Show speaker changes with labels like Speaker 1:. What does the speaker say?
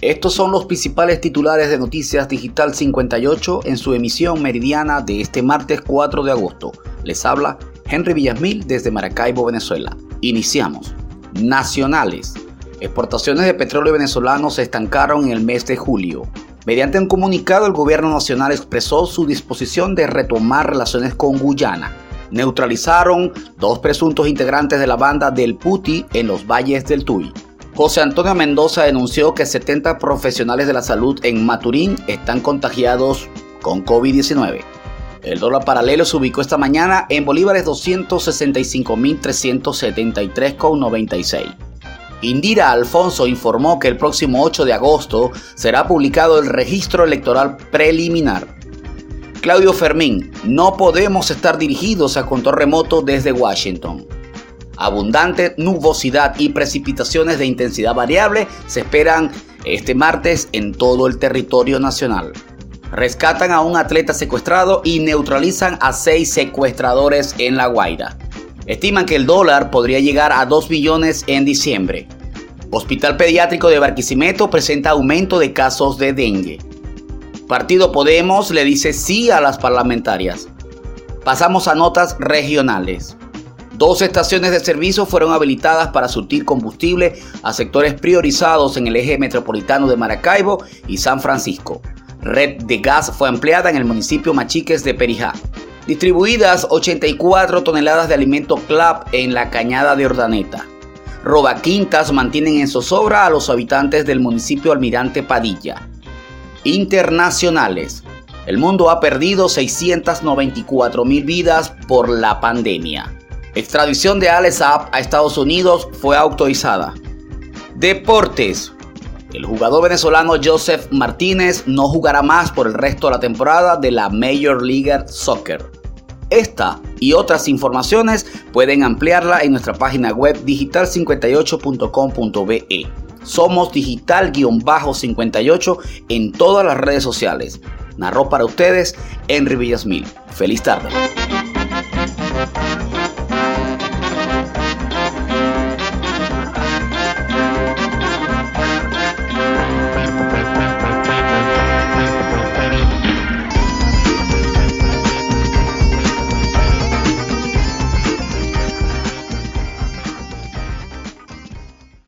Speaker 1: Estos son los principales titulares de Noticias Digital 58 en su emisión meridiana de este martes 4 de agosto. Les habla Henry Villasmil desde Maracaibo, Venezuela. Iniciamos. Nacionales. Exportaciones de petróleo venezolano se estancaron en el mes de julio. Mediante un comunicado, el gobierno nacional expresó su disposición de retomar relaciones con Guyana. Neutralizaron dos presuntos integrantes de la banda del Puti en los valles del Tuy. José Antonio Mendoza denunció que 70 profesionales de la salud en Maturín están contagiados con COVID-19. El dólar paralelo se ubicó esta mañana en bolívares 265.373,96. Indira Alfonso informó que el próximo 8 de agosto será publicado el registro electoral preliminar. Claudio Fermín, no podemos estar dirigidos a control remoto desde Washington. Abundante nubosidad y precipitaciones de intensidad variable se esperan este martes en todo el territorio nacional. Rescatan a un atleta secuestrado y neutralizan a seis secuestradores en La Guaira. Estiman que el dólar podría llegar a 2 billones en diciembre. Hospital Pediátrico de Barquisimeto presenta aumento de casos de dengue. Partido Podemos le dice sí a las parlamentarias. Pasamos a notas regionales. Dos estaciones de servicio fueron habilitadas para surtir combustible a sectores priorizados en el eje metropolitano de Maracaibo y San Francisco. Red de gas fue empleada en el municipio Machiques de Perijá. Distribuidas 84 toneladas de alimento CLAP en la cañada de Ordaneta. Robaquintas mantienen en zozobra a los habitantes del municipio Almirante Padilla. Internacionales. El mundo ha perdido 694 mil vidas por la pandemia. Extradición de Alex Saab a Estados Unidos fue autorizada. Deportes. El jugador venezolano Joseph Martínez no jugará más por el resto de la temporada de la Major League Soccer. Esta y otras informaciones pueden ampliarla en nuestra página web digital58.com.be. Somos digital-58 en todas las redes sociales. Narró para ustedes Henry Villasmil. Feliz tarde.